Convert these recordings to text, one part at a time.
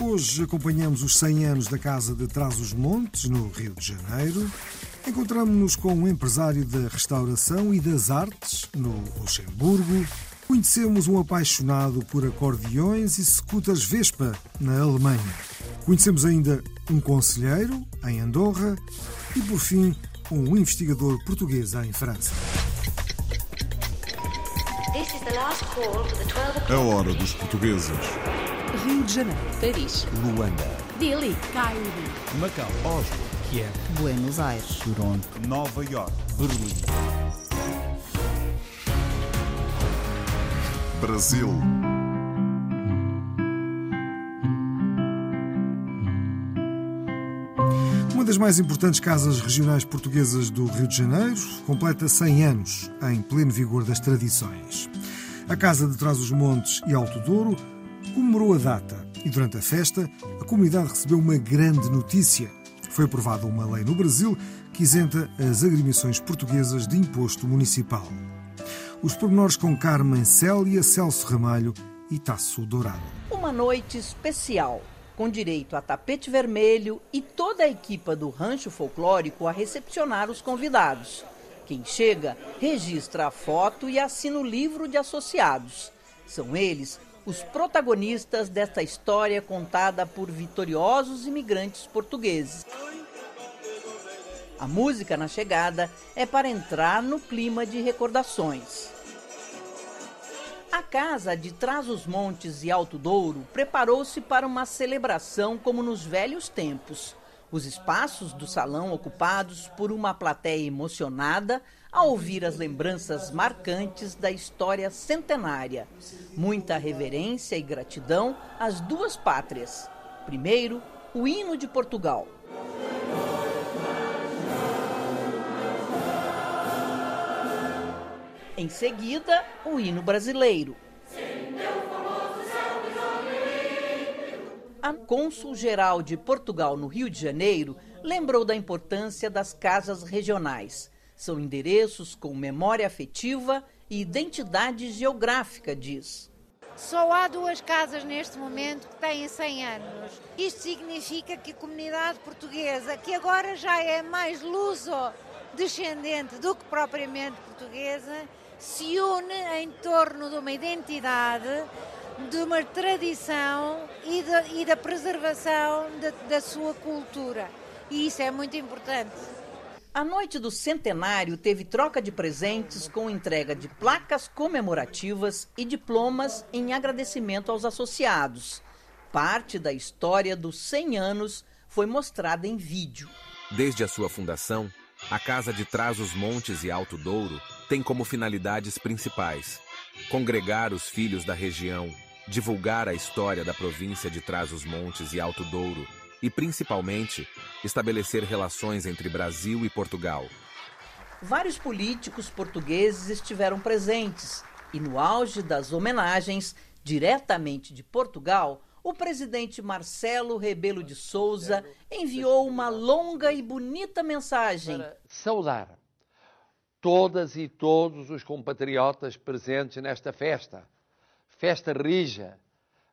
Hoje acompanhamos os 100 anos da Casa de Trás-os-Montes, no Rio de Janeiro. Encontramos-nos com um empresário da restauração e das artes, no Luxemburgo. Conhecemos um apaixonado por acordeões e scooters Vespa, na Alemanha. Conhecemos ainda um conselheiro, em Andorra. E, por fim, um investigador português em França. This is the last call for the 12 o'clock. A hora dos portugueses. Rio de Janeiro, Paris, Luanda, Delhi, Cairo, Macau, Oslo, Kiev, Buenos Aires. Toronto, Nova York, Berlim. Brasil. Uma das mais importantes casas regionais portuguesas do Rio de Janeiro completa 100 anos, em pleno vigor das tradições. A Casa de Trás-os-Montes e Alto Douro comemorou a data e, durante a festa, a comunidade recebeu uma grande notícia. Foi aprovada uma lei no Brasil que isenta as agremiações portuguesas de imposto municipal. Os pormenores com Carmen Célia, Celso Ramalho e Tasso Dourado. Uma noite especial, com direito a tapete vermelho e toda a equipa do Rancho Folclórico a recepcionar os convidados. Quem chega registra a foto e assina o livro de associados. São eles os protagonistas desta história contada por vitoriosos imigrantes portugueses. A música na chegada é para entrar no clima de recordações. A casa de Trás-os-Montes e Alto Douro preparou-se para uma celebração como nos velhos tempos. Os espaços do salão ocupados por uma plateia emocionada a ouvir as lembranças marcantes da história centenária. Muita reverência e gratidão às duas pátrias. Primeiro, o hino de Portugal. Em seguida, o hino brasileiro. A cônsul-geral de Portugal no Rio de Janeiro lembrou da importância das casas regionais. São endereços com memória afetiva e identidade geográfica, diz. Só há duas casas neste momento que têm 100 anos. Isto significa que a comunidade portuguesa, que agora já é mais luso-descendente do que propriamente portuguesa, se une em torno de uma identidade, de uma tradição e, de, e da preservação de, da sua cultura. E isso é muito importante. A noite do centenário teve troca de presentes com entrega de placas comemorativas e diplomas em agradecimento aos associados. Parte da história dos 100 anos foi mostrada em vídeo. Desde a sua fundação, a Casa de Trás-os-Montes e Alto Douro tem como finalidades principais congregar os filhos da região, divulgar a história da província de Trás-os-Montes e Alto Douro e, principalmente, estabelecer relações entre Brasil e Portugal. Vários políticos portugueses estiveram presentes e, no auge das homenagens, diretamente de Portugal, o presidente Marcelo Rebelo de Souza enviou uma longa e bonita mensagem. Para saudar todas e todos os compatriotas presentes nesta festa, festa rija,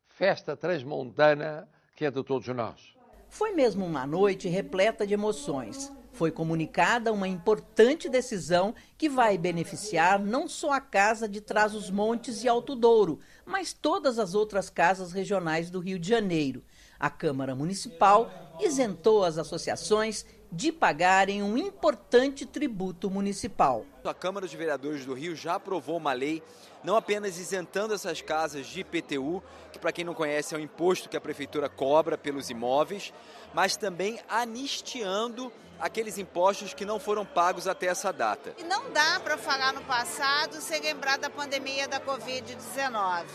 festa transmontana que é de todos nós. Foi mesmo uma noite repleta de emoções. Foi comunicada uma importante decisão que vai beneficiar não só a Casa de Trás-os-Montes e Alto Douro, mas todas as outras casas regionais do Rio de Janeiro. A Câmara Municipal isentou as associações de pagarem um importante tributo municipal. A Câmara de Vereadores do Rio já aprovou uma lei não apenas isentando essas casas de IPTU, que para quem não conhece é um imposto que a prefeitura cobra pelos imóveis, mas também anistiando aqueles impostos que não foram pagos até essa data. E não dá para falar no passado sem lembrar da pandemia da Covid-19.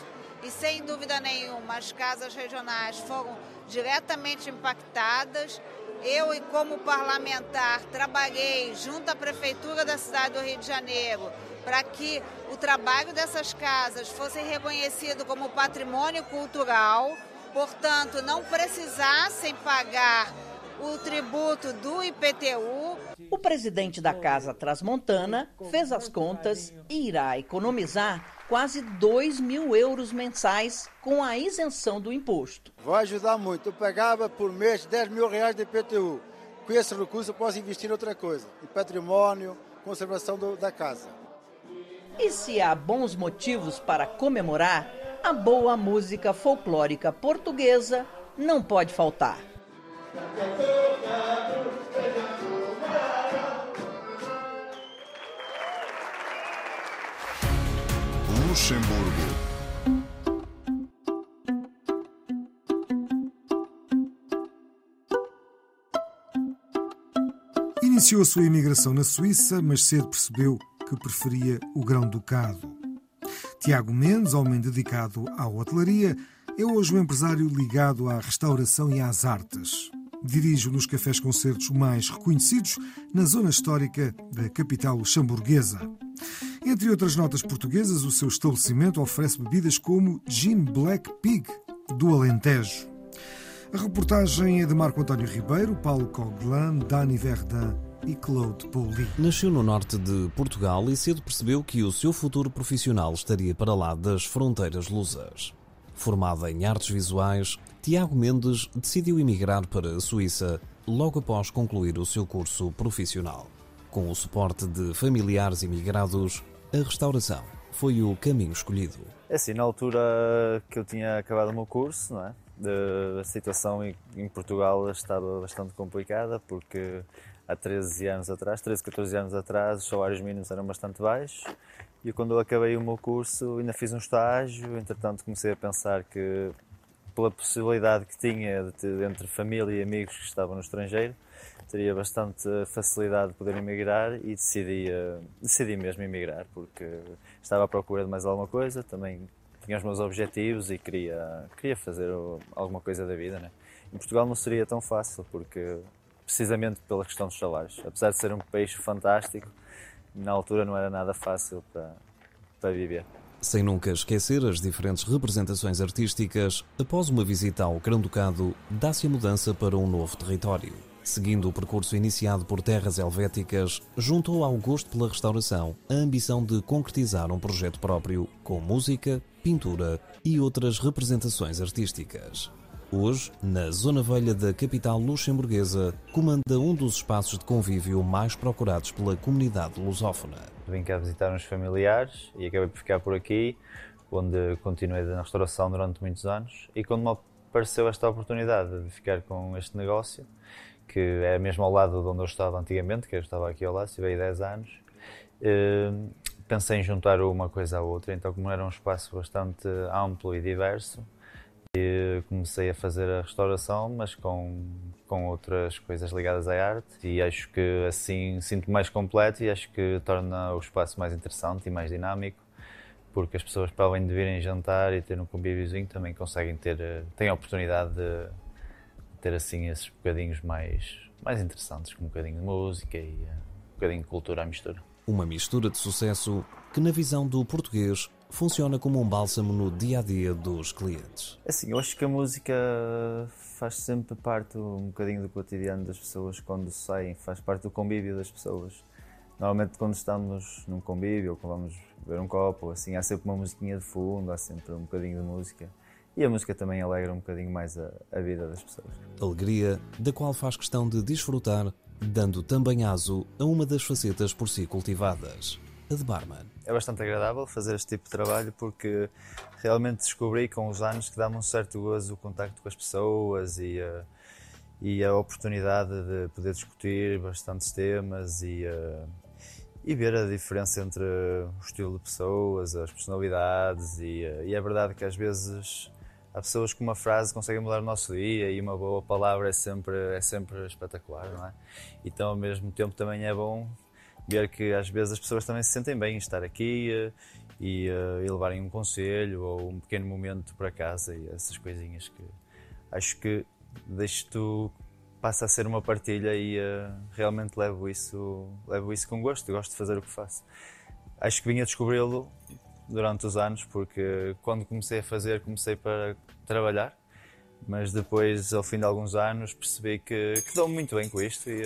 E sem dúvida nenhuma, as casas regionais foram diretamente impactadas. Eu, e como parlamentar, trabalhei junto à Prefeitura da cidade do Rio de Janeiro para que o trabalho dessas casas fosse reconhecido como patrimônio cultural, portanto, não precisassem pagar o tributo do IPTU. O presidente da Casa Transmontana fez as contas e irá economizar quase 2 mil euros mensais com a isenção do imposto. Vai ajudar muito. Eu pegava por mês 10 mil reais de IPTU. Com esse recurso eu posso investir em outra coisa, em patrimônio, conservação do, da casa. E se há bons motivos para comemorar, a boa música folclórica portuguesa não pode faltar. Luxemburgo. Iniciou sua imigração na Suíça, mas cedo percebeu que preferia o grão-ducado. Tiago Mendes, homem dedicado à hotelaria, é hoje um empresário ligado à restauração e às artes. Dirige um dos cafés-concertos mais reconhecidos na zona histórica da capital luxemburguesa. Entre outras notas portuguesas, o seu estabelecimento oferece bebidas como Gin Black Pig, do Alentejo. A reportagem é de Marco António Ribeiro, Paulo Coglan, Dani Verdun e Claude Pauli. Nasceu no norte de Portugal e cedo percebeu que o seu futuro profissional estaria para lá das fronteiras lusas. Formado em artes visuais, Tiago Mendes decidiu emigrar para a Suíça logo após concluir o seu curso profissional. Com o suporte de familiares imigrados, a restauração foi o caminho escolhido. É assim, na altura que eu tinha acabado o meu curso, não é? a situação em Portugal estava bastante complicada porque há 13 anos atrás, 13, 14 anos atrás, os salários mínimos eram bastante baixos e quando eu acabei o meu curso ainda fiz um estágio, entretanto comecei a pensar que pela possibilidade que tinha de ter, entre família e amigos que estavam no estrangeiro, teria bastante facilidade de poder emigrar e decidi, uh, decidi mesmo emigrar porque estava à procura de mais alguma coisa, também tinha os meus objetivos e queria, queria fazer alguma coisa da vida. Né? Em Portugal não seria tão fácil porque precisamente pela questão dos salários. Apesar de ser um país fantástico, na altura não era nada fácil para, para viver. Sem nunca esquecer as diferentes representações artísticas, após uma visita ao Grão-Ducado, dá-se a mudança para um novo território. Seguindo o percurso iniciado por terras helvéticas, juntou ao gosto pela restauração a ambição de concretizar um projeto próprio com música, pintura e outras representações artísticas. Hoje, na zona velha da capital luxemburguesa, comanda um dos espaços de convívio mais procurados pela comunidade lusófona. Vim cá visitar uns familiares e acabei por ficar por aqui, onde continuei na restauração durante muitos anos. E quando me apareceu esta oportunidade de ficar com este negócio, que é mesmo ao lado de onde eu estava antigamente, que eu estava aqui ao lado, estive aí 10 anos, eh, pensei em juntar uma coisa à outra, então como era um espaço bastante amplo e diverso, comecei a fazer a restauração, mas com, com outras coisas ligadas à arte e acho que assim sinto mais completo e acho que torna o espaço mais interessante e mais dinâmico porque as pessoas para além de virem jantar e ter um convíviozinho também conseguem ter, têm a oportunidade de ter assim esses bocadinhos mais, mais interessantes, com um bocadinho de música e uh, um bocadinho de cultura à mistura. Uma mistura de sucesso que, na visão do português, funciona como um bálsamo no dia a dia dos clientes. Assim, eu acho que a música faz sempre parte um bocadinho do cotidiano das pessoas quando saem, faz parte do convívio das pessoas. Normalmente, quando estamos num convívio ou quando vamos beber um copo, assim, há sempre uma musiquinha de fundo, há sempre um bocadinho de música. E a música também alegra um bocadinho mais a, a vida das pessoas. Alegria da qual faz questão de desfrutar, dando também aso a uma das facetas por si cultivadas, a de barman. É bastante agradável fazer este tipo de trabalho porque realmente descobri com os anos que dá-me um certo gozo o contacto com as pessoas e a, e a oportunidade de poder discutir bastantes temas e, a, e ver a diferença entre o estilo de pessoas, as personalidades e, e é verdade que às vezes há pessoas que uma frase conseguem mudar o nosso dia e uma boa palavra é sempre, é sempre espetacular, não é? Então, ao mesmo tempo, também é bom ver que às vezes as pessoas também se sentem bem em estar aqui eh, e, uh, e levarem um conselho ou um pequeno momento para casa e essas coisinhas que acho que isto passa a ser uma partilha e uh, realmente levo isso, levo isso com gosto, gosto de fazer o que faço. Acho que vim a descobri-lo durante os anos, porque quando comecei a fazer, comecei para trabalhar, mas depois, ao fim de alguns anos, percebi que, que dou-me muito bem com isto e,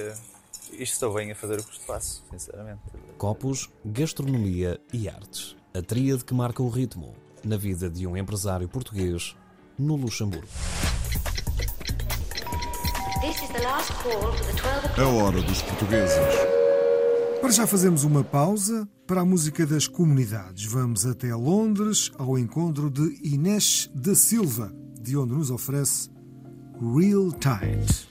isto estou bem a fazer o que faço, sinceramente. Copos, gastronomia e artes. A tríade que marca o ritmo na vida de um empresário português no Luxemburgo. A hora dos portugueses. Para já fazemos uma pausa para a música das comunidades. Vamos até Londres ao encontro de Inês da Silva, de onde nos oferece Real Tide.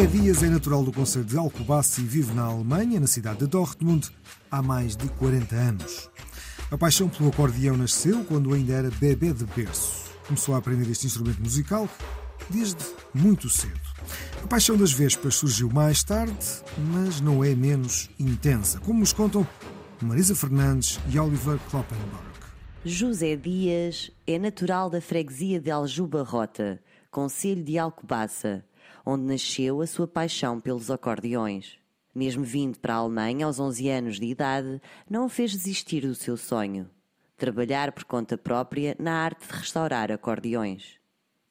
José Dias é natural do Conselho de Alcobaça e vive na Alemanha, na cidade de Dortmund, há mais de 40 anos. A paixão pelo acordeão nasceu quando ainda era bebê de berço. Começou a aprender este instrumento musical desde muito cedo. A paixão das vespas surgiu mais tarde, mas não é menos intensa, como nos contam Marisa Fernandes e Oliver Kloppenberg. José Dias é natural da freguesia de Aljuba Rota, concelho de Alcobaça, onde nasceu a sua paixão pelos acordeões. Mesmo vindo para a Alemanha aos 11 anos de idade, não o fez desistir do seu sonho, trabalhar por conta própria na arte de restaurar acordeões.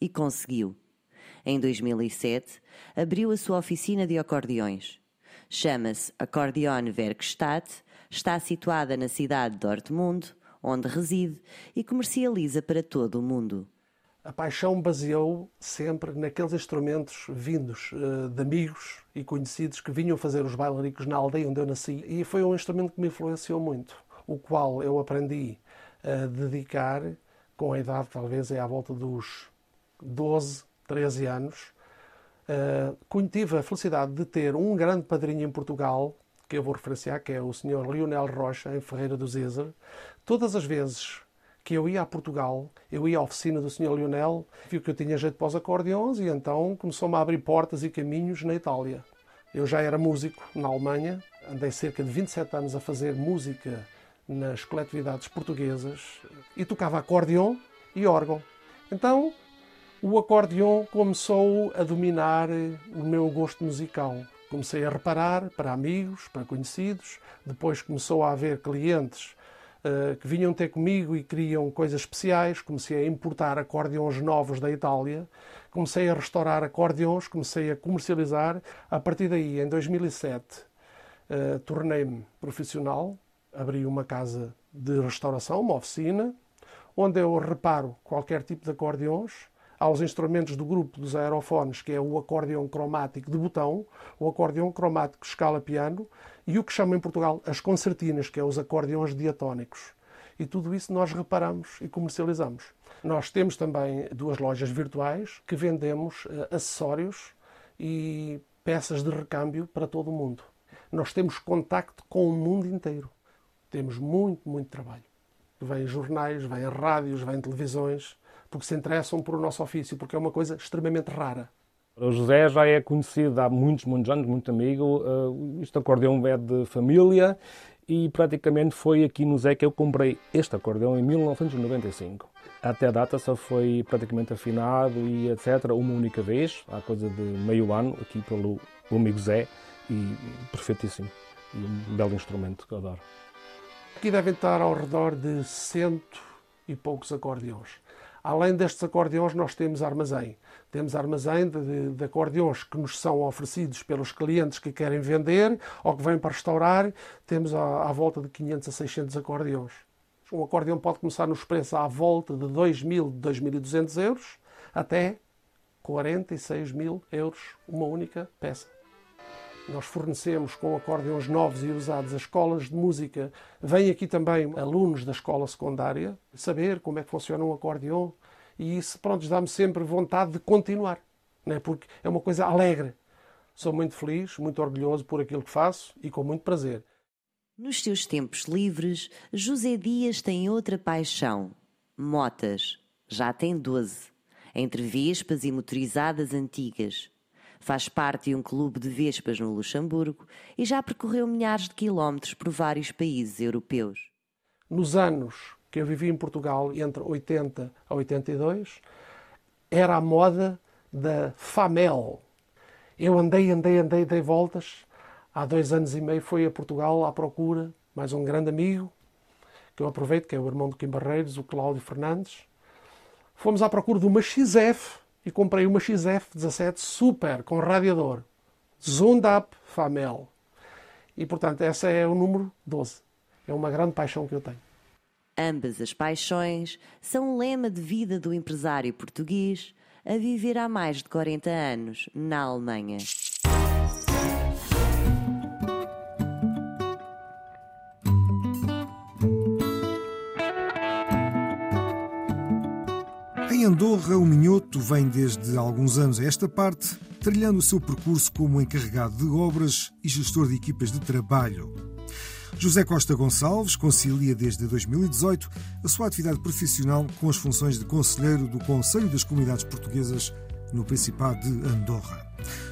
E conseguiu. Em 2007, abriu a sua oficina de acordeões. Chama-se Accordeon Werkstatt, está situada na cidade de Dortmund, onde reside e comercializa para todo o mundo. A paixão baseou sempre naqueles instrumentos vindos uh, de amigos e conhecidos que vinham fazer os bailaricos na aldeia onde eu nasci. E foi um instrumento que me influenciou muito, o qual eu aprendi a dedicar com a idade, talvez é à volta dos 12, 13 anos. Uh, tive a felicidade de ter um grande padrinho em Portugal, que eu vou referenciar, que é o Sr. Lionel Rocha, em Ferreira do Zezer. Todas as vezes que eu ia a Portugal, eu ia à oficina do Sr. Lionel, viu que eu tinha jeito para os acordeões e então começou-me a abrir portas e caminhos na Itália. Eu já era músico na Alemanha, andei cerca de 27 anos a fazer música nas coletividades portuguesas e tocava acordeão e órgão. Então, o acordeão começou a dominar o meu gosto musical. Comecei a reparar para amigos, para conhecidos, depois começou a haver clientes que vinham ter comigo e queriam coisas especiais. Comecei a importar acordeões novos da Itália, comecei a restaurar acordeões, comecei a comercializar. A partir daí, em 2007, uh, tornei-me profissional, abri uma casa de restauração, uma oficina, onde eu reparo qualquer tipo de acordeões, aos instrumentos do grupo dos aerofones, que é o acordeão cromático de botão, o acordeão cromático escala piano e o que chamam em Portugal as concertinas, que é os acordeões diatónicos. E tudo isso nós reparamos e comercializamos. Nós temos também duas lojas virtuais que vendemos uh, acessórios e peças de recâmbio para todo o mundo. Nós temos contacto com o mundo inteiro. Temos muito, muito trabalho. Vêm jornais, vêm rádios, vêm televisões, porque se interessam por o nosso ofício, porque é uma coisa extremamente rara. O José já é conhecido há muitos, muitos anos, muito amigo. Uh, este acordeão é de família e praticamente foi aqui no Zé que eu comprei este acordeão em 1995. Até a data só foi praticamente afinado e etc. uma única vez, há coisa de meio ano, aqui pelo amigo Zé, e perfeitíssimo. E um belo instrumento que eu adoro. Aqui devem estar ao redor de cento e poucos acordeões. Além destes acordeões, nós temos armazém. Temos armazém de, de acordeões que nos são oferecidos pelos clientes que querem vender ou que vêm para restaurar. Temos à, à volta de 500 a 600 acordeões. Um acordeão pode começar nos preços à volta de 2.000, 2.200 euros até 46 mil euros uma única peça. Nós fornecemos com acordeões novos e usados as escolas de música. Vêm aqui também alunos da escola secundária saber como é que funciona um acordeão e isso, pronto, dá-me sempre vontade de continuar, né? porque é uma coisa alegre. Sou muito feliz, muito orgulhoso por aquilo que faço e com muito prazer. Nos seus tempos livres, José Dias tem outra paixão: motas. Já tem 12. Entre vespas e motorizadas antigas. Faz parte de um clube de vespas no Luxemburgo e já percorreu milhares de quilómetros por vários países europeus. Nos anos que eu vivi em Portugal, entre 80 a 82, era a moda da Famel. Eu andei, andei, andei, dei voltas. Há dois anos e meio fui a Portugal à procura, mais um grande amigo, que eu aproveito, que é o irmão do Kim Barreiros, o Cláudio Fernandes. Fomos à procura de uma XF, e comprei uma XF17 Super com radiador. Zundap Famel. E portanto, essa é o número 12. É uma grande paixão que eu tenho. Ambas as paixões são um lema de vida do empresário português a viver há mais de 40 anos na Alemanha. Andorra, o Minhoto vem desde alguns anos a esta parte, trilhando o seu percurso como encarregado de obras e gestor de equipas de trabalho. José Costa Gonçalves concilia desde 2018 a sua atividade profissional com as funções de conselheiro do Conselho das Comunidades Portuguesas no Principado de Andorra.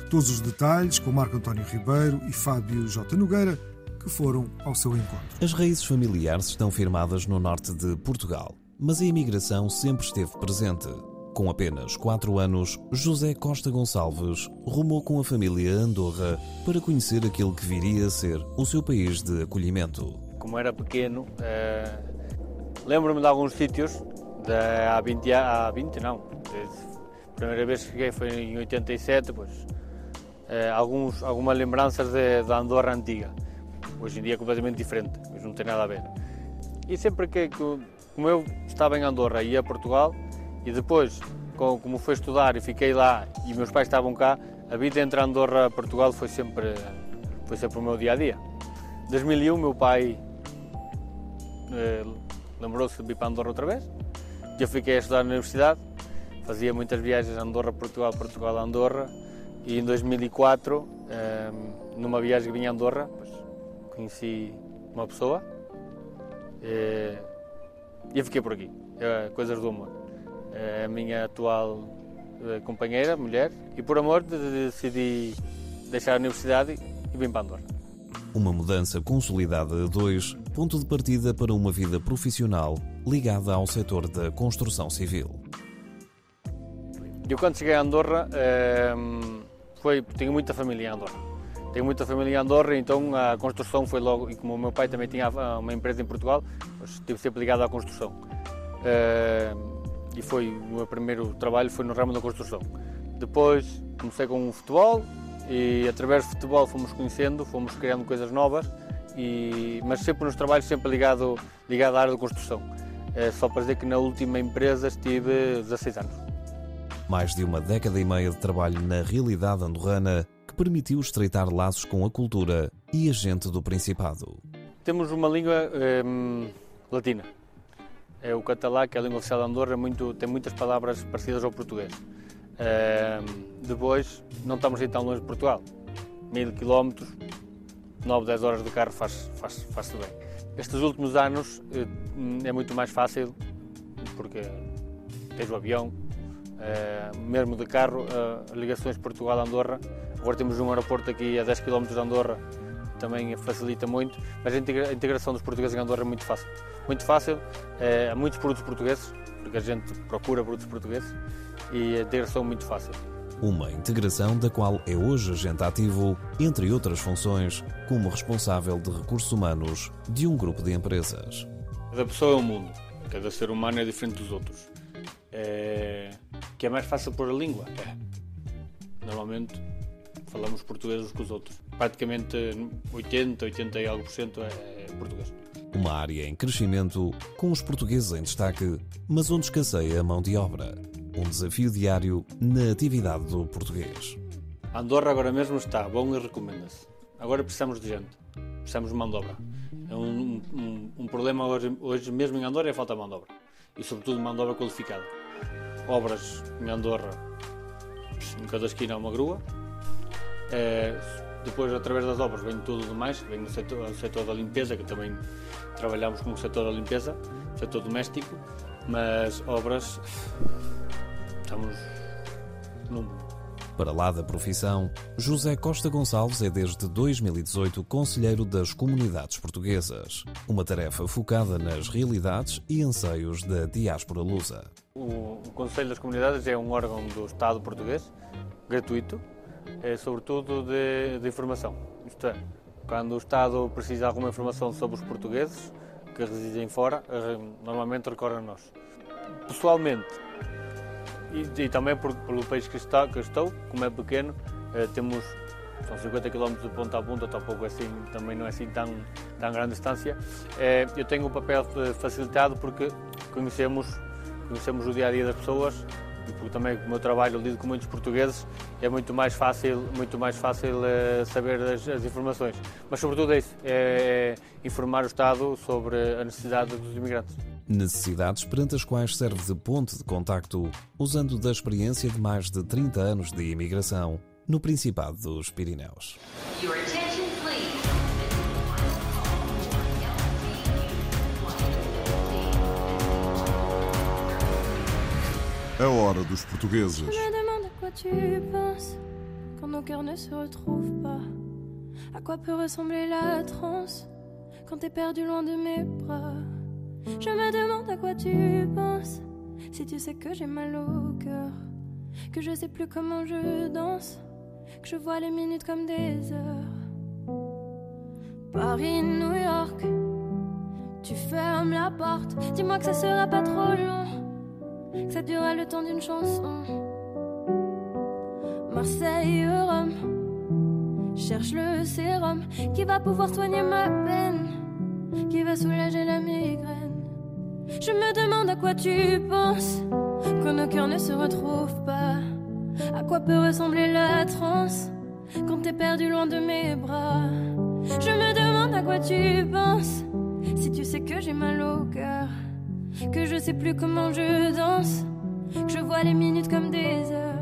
Todos os detalhes com Marco António Ribeiro e Fábio J. Nogueira, que foram ao seu encontro. As raízes familiares estão firmadas no norte de Portugal mas a imigração sempre esteve presente. Com apenas 4 anos, José Costa Gonçalves rumou com a família a Andorra para conhecer aquele que viria a ser o seu país de acolhimento. Como era pequeno, eh, lembro-me de alguns sítios, de, há 20 há 20 não, a primeira vez que cheguei foi em 87, pois, eh, alguns, algumas lembranças da Andorra antiga. Hoje em dia é completamente diferente, mas não tem nada a ver. E sempre que, que como eu estava em Andorra e ia a Portugal e depois com- como foi estudar e fiquei lá e meus pais estavam cá, a vida entre Andorra e Portugal foi sempre, foi sempre o meu dia a dia. Em 2001, meu pai eh, lembrou-se de vir para Andorra outra vez. Eu fiquei a estudar na universidade, fazia muitas viagens Andorra, Portugal, Portugal, Andorra. E em 2004, eh, numa viagem que vinha a Andorra, conheci uma pessoa eh, e eu fiquei por aqui. Eh, coisas do amor. É a minha atual eh, companheira, mulher, e por amor de- de- decidi deixar a universidade e, vim para Andorra. Uma mudança consolidada a dois, ponto de partida para uma vida profissional ligada ao setor da construção civil. Eu quando cheguei a Andorra, eh, foi, tenho muita família em Andorra. Tenho muita família em Andorra, então a construção foi logo, e como o meu pai também tinha uma empresa em Portugal, estive sempre ligado à construção. Eh, e foi, o meu primeiro trabalho foi no ramo da construção. Depois comecei com o futebol e através do futebol fomos conhecendo, fomos criando coisas novas, e, mas sempre nos trabalhos sempre ligado, ligado à área da construção. Eh, só para dizer que na última empresa estive 16 anos. Mais de uma década e meia de trabalho na realidade andorrana permitiu estreitar laços com a cultura e a gente do Principado. Temos uma língua hum, latina. É o catalá, que é a língua oficial de Andorra, é muito, tem muitas palavras parecidas ao português. Hum, depois, não estamos aí tão longe de Portugal. Mil quilómetros, 9, 10 horas de carro faz, faz, faz-se bem. Estes últimos anos eh, é muito mais fácil, porque tens o avião, eh, mesmo de carro, eh, ligações Portugal-Andorra. Agora temos um aeroporto aqui a 10 km de Andorra, também facilita muito, mas a integra- a integração dos portugueses em Andorra é muito fácil. Muito fácil, eh, há muitos produtos portugueses, porque a gente procura produtos portugueses, e a integração é muito fácil. Uma integração da qual é hoje agente ativo, entre outras funções, como responsável de recursos humanos de um grupo de empresas. Cada pessoa é um mundo, cada ser humano é diferente dos outros. É... Que é mais fácil pôr a língua? É. Normalmente falamos português uns com os outros. Praticamente 80, 80 e algo por cento é é português. Uma área em crescimento, com os portugueses em destaque, mas onde escasseia a mão de obra. Um desafio diário na atividade do português. Andorra agora mesmo está bom e recomenda-se. Agora precisamos de gente, precisamos de mão de obra. É um, um- um problema hoje, hoje mesmo em Andorra é a falta de mão de obra. E sobretudo mão de obra qualificada. Obras em Andorra, em cada esquina há uma grua. Eh, depois, através das obras, vem tudo demais. Vem o setor, o setor da limpeza, que também trabalhamos com o setor da limpeza, setor doméstico. Mas obras, estamos num Para lá da profissão, José Costa Gonçalves é desde 2018 Conselheiro das Comunidades Portuguesas, uma tarefa focada nas realidades e anseios da diáspora lusa. O, o Conselho das Comunidades é um órgão do Estado português, gratuito, é, sobretudo de, de informação. Isto é, quando o Estado precisa de alguma informação sobre os portugueses que residem fora, eh, normalmente recorre a nós. Pessoalmente, e, e também por, pelo país que, está, que estou, como é pequeno, eh, temos são 50 km de ponta a ponta, tampouco é assim, também não é assim tão, tão grande distância. Eh, eu tenho um papel facilitado porque conhecemos, conhecemos o dia a dia das pessoas e porque também o meu trabalho lido com muitos portugueses é muito mais fácil, muito mais fácil eh, saber as, as informações. Mas sobretudo é isso, é, é informar o Estado sobre a necessidade dos imigrantes. Necessidades perante as quais serve de ponte de contacto, usando da experiência de mais de 30 anos de imigração no Principado dos Pirineus. A hora demande à quoi tu penses quand nos cœurs ne se retrouvent pas. À quoi peut ressembler la transe quand t'es perdu loin de mes bras? Je me demande à quoi tu penses si tu sais que j'ai mal au cœur, que je sais plus comment je danse, que je vois les minutes comme des heures. Paris, New York, tu fermes la porte. Dis-moi que ça sera pas trop long, que ça durera le temps d'une chanson. Marseille, Rome, cherche le sérum qui va pouvoir soigner ma peine, qui va soulager la migraine. Je me demande à quoi tu penses quand nos cœurs ne se retrouvent pas. À quoi peut ressembler la transe quand t'es perdu loin de mes bras? Je me demande à quoi tu penses si tu sais que j'ai mal au cœur, que je sais plus comment je danse, que je vois les minutes comme des heures.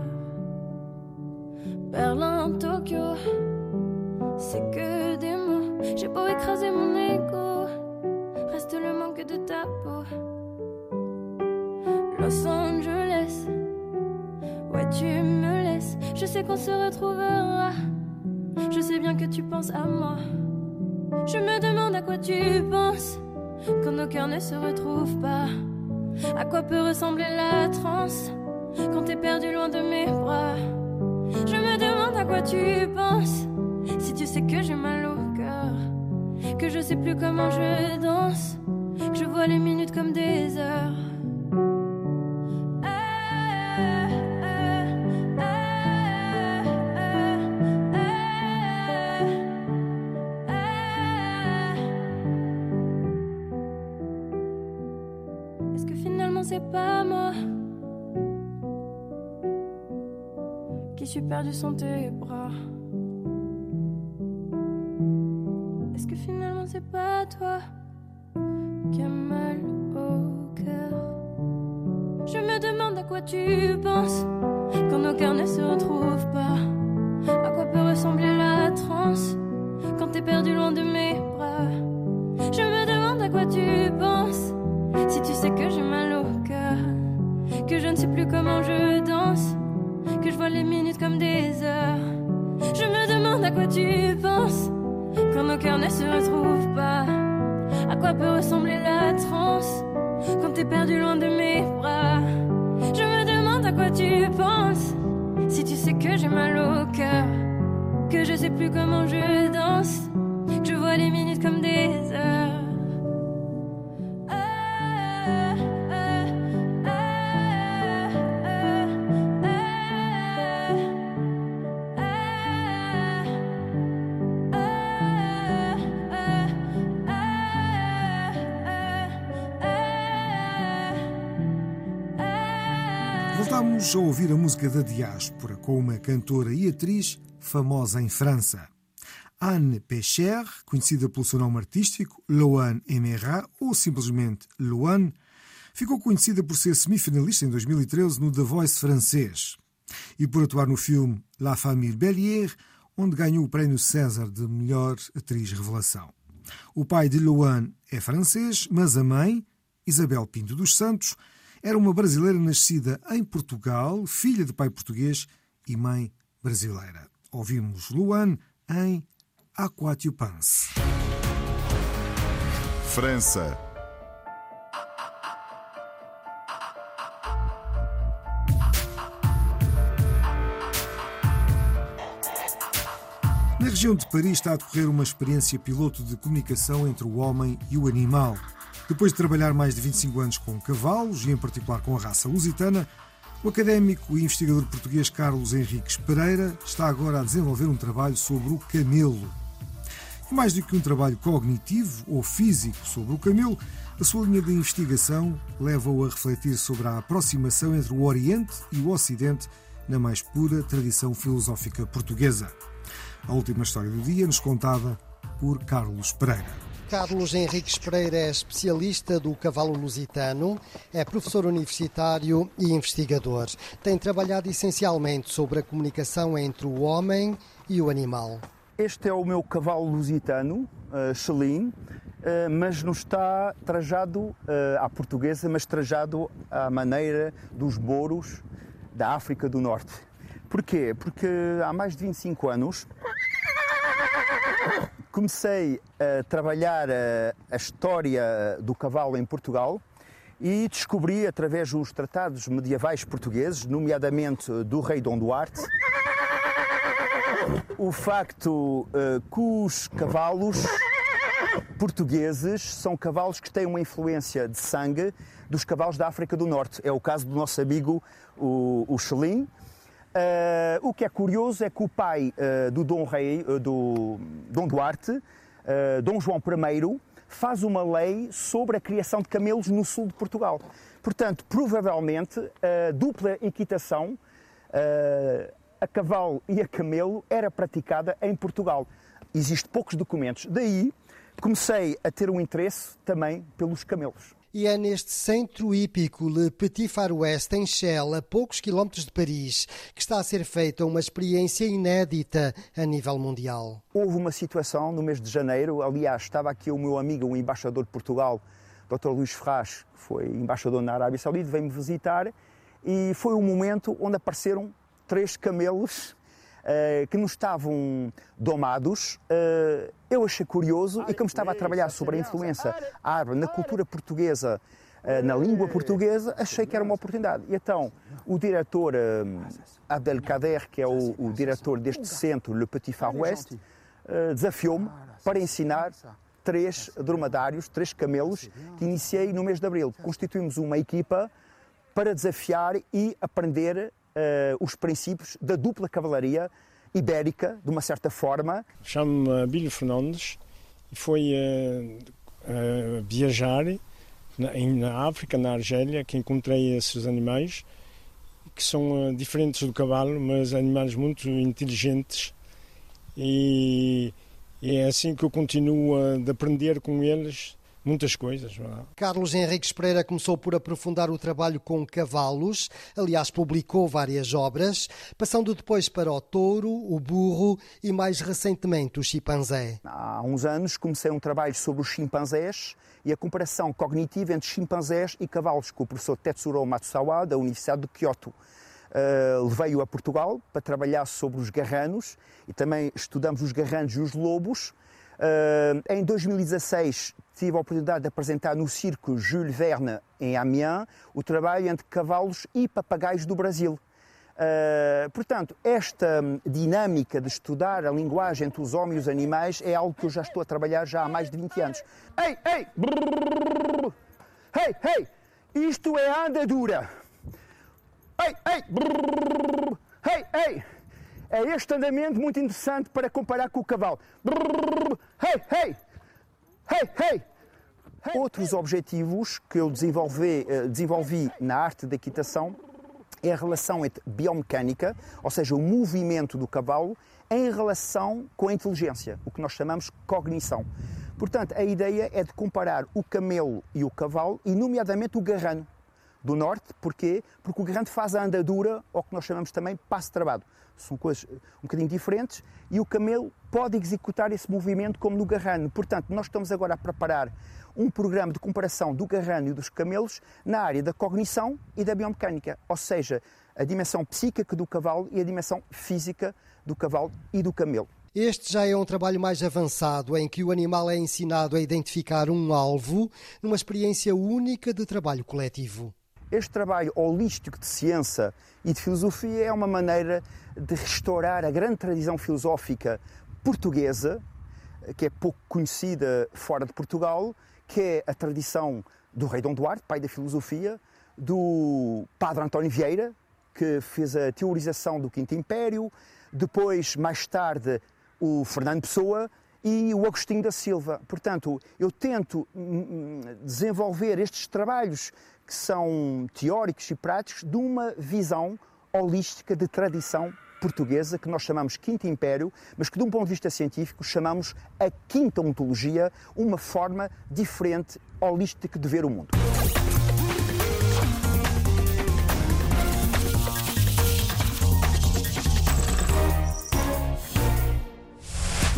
Berlin, Tokyo, c'est que des mots. J'ai beau écraser mon ego, reste le manque de ta peau. Los Angeles, ouais, tu me laisses. Je sais qu'on se retrouvera. Je sais bien que tu penses à moi. Je me demande à quoi tu penses quand nos cœurs ne se retrouvent pas. À quoi peut ressembler la transe quand t'es perdu loin de mes bras? Je me demande à quoi tu penses si tu sais que j'ai mal au cœur, que je sais plus comment je danse, que je vois les minutes comme des heures. C'est pas moi qui suis perdu sans tes bras. Est-ce que finalement c'est pas toi qui as mal au cœur? Je me demande à quoi tu penses quand nos cœurs ne se retrouvent pas. À quoi peut ressembler la transe quand t'es perdu loin de mes bras? Je me demande à quoi tu penses si tu sais que j'ai je que je vois les minutes comme des heures. Je me demande à quoi tu penses quand nos cœurs ne se retrouvent pas. À quoi peut ressembler la transe quand t'es perdu loin de mes bras? Je me demande à quoi tu penses si tu sais que j'ai mal au cœur, que je sais plus comment je danse, que je vois les minutes comme des heures. A ouvir a música da diáspora com uma cantora e atriz famosa em França. Anne Pécher, conhecida pelo seu nome artístico, Loane Emera, ou simplesmente Loane, ficou conhecida por ser semifinalista em 2013 no The Voice francês e por atuar no filme La Famille Bellier, onde ganhou o prémio César de melhor atriz revelação. O pai de Loane é francês, mas a mãe, Isabel Pinto dos Santos, era uma brasileira nascida em Portugal, filha de pai português e mãe brasileira. Ouvimos Luan em Aquatio Pense. França. Na região de Paris está a decorrer uma experiência piloto de comunicação entre o homem e o animal. Depois de trabalhar mais de 25 anos com cavalos e em particular com a raça lusitana, o académico e investigador português Carlos Henriques Pereira está agora a desenvolver um trabalho sobre o camelo. E mais do que um trabalho cognitivo ou físico sobre o camelo, a sua linha de investigação leva-o a refletir sobre a aproximação entre o Oriente e o Ocidente na mais pura tradição filosófica portuguesa. A última história do dia nos contada por Carlos Pereira. Carlos Henriques Pereira é especialista do cavalo lusitano, é professor universitário e investigador. Tem trabalhado essencialmente sobre a comunicação entre o homem e o animal. Este é o meu cavalo lusitano, uh, Chelim, uh, mas não está trajado uh, à portuguesa, mas trajado à maneira dos boros da África do Norte. Porquê? Porque há mais de 25 anos comecei a trabalhar a, a, história do cavalo em Portugal e descobri, através dos tratados medievais portugueses, nomeadamente do rei Dom Duarte, o facto uh, que os cavalos portugueses são cavalos que têm uma influência de sangue dos cavalos da África do Norte. É o caso do nosso amigo, o, o Chelim. Uh, o que é curioso é que o pai uh, do Dom Rei, uh, do Dom Duarte, Dom João I, faz uma lei sobre a criação de camelos no sul de Portugal. Portanto, provavelmente, a dupla equitação, eh, a cavalo e a camelo, era praticada em Portugal. Existem poucos documentos. Daí comecei a ter um interesse também pelos camelos. E é neste centro hípico Le Petit Far West, em Chelles, a poucos quilómetros de Paris, que está a ser feita uma experiência inédita a nível mundial. Houve uma situação no mês de janeiro, aliás, estava aqui o meu amigo, o embaixador de Portugal, Dr. Luís Ferraz, que foi embaixador na Arábia Saudita, veio-me visitar e foi um momento onde apareceram três camelos uh, que não estavam domados. Uh, eu achei curioso e como estava a trabalhar sobre a influência árabe na cultura portuguesa, uh, na língua portuguesa, achei que era uma oportunidade. E então, o diretor Abdelkader, que é o, o diretor deste centro, Le Petit Far West, desafiou-me para ensinar três dromedários, três camelos, que iniciei no mês de abril. Constituímos uma equipa para desafiar e aprender uh, os princípios da dupla cavalaria ibérica, de uma certa forma. Chamo-me Abílio Fernandes e foi uh, uh, viajar na, na, África, na Argélia, que encontrei esses animais que são diferentes do cavalo, mas animais muito inteligentes e e é assim que eu continuo a aprender com eles muitas coisas. Carlos Henrique Pereira começou por aprofundar o trabalho com cavalos, aliás, publicou várias obras, passando depois para o touro, o burro e mais recentemente o chimpanzé. Há uns anos comecei um trabalho sobre os chimpanzés e a comparação cognitiva entre chimpanzés e cavalos com o professor Tetsuro Matsusawa da Universidade de Kyoto. Uh, Levei-o a Portugal para trabalhar sobre os garranos e também estudamos os garranos e os lobos. Uh, em 2016 tive a oportunidade de apresentar no circo Jules Verne em Amiens o trabalho entre cavalos e papagaios do Brasil. Uh, portanto, esta dinâmica de estudar a linguagem entre os homens e os animais é algo que eu já estou a trabalhar já há mais de 20 anos. Ei, ei! Brrr, ei, ei! Isto é andadura! Ei, ei, brrr, ei, ei. É este andamento muito interessante para comparar com o cavalo. Brrr, ei, ei, ei, ei. Outros objetivos que eu desenvolvi, eh, desenvolvi na arte da equitação é a relação entre biomecânica, ou seja, o movimento do cavalo, em relação com a inteligência, o que nós chamamos cognição. Portanto, a ideia é de comparar o camelo e o cavalo, e nomeadamente o garrano do norte. Porquê? Porque o garrante faz a andadura, ou que nós chamamos também passo travado. São coisas um bocadinho diferentes e o camelo pode executar esse movimento como no garrano. Portanto, nós estamos agora a preparar um programa de comparação do garrano e dos camelos na área da cognição e da biomecânica, ou seja, a dimensão psíquica do cavalo e a dimensão física do cavalo e do camelo. Este já é um trabalho mais avançado, em que o animal é ensinado a identificar um alvo, numa experiência única de trabalho coletivo. Este trabalho holístico de ciência e de filosofia é uma maneira de restaurar a grande tradição filosófica portuguesa, que é pouco conhecida fora de Portugal, que é a tradição do rei Dom Duarte, pai da filosofia, do padre António Vieira, que fez a teorização do Quinto Império, depois, mais tarde, o Fernando Pessoa e o Agostinho da Silva. Portanto, eu tento hum, hum, desenvolver estes trabalhos que são teóricos e práticos de uma visão holística de tradição portuguesa que nós chamamos Quinto Império, mas que de um ponto de vista científico chamamos a Quinta Ontologia, uma forma diferente, holística de ver o mundo.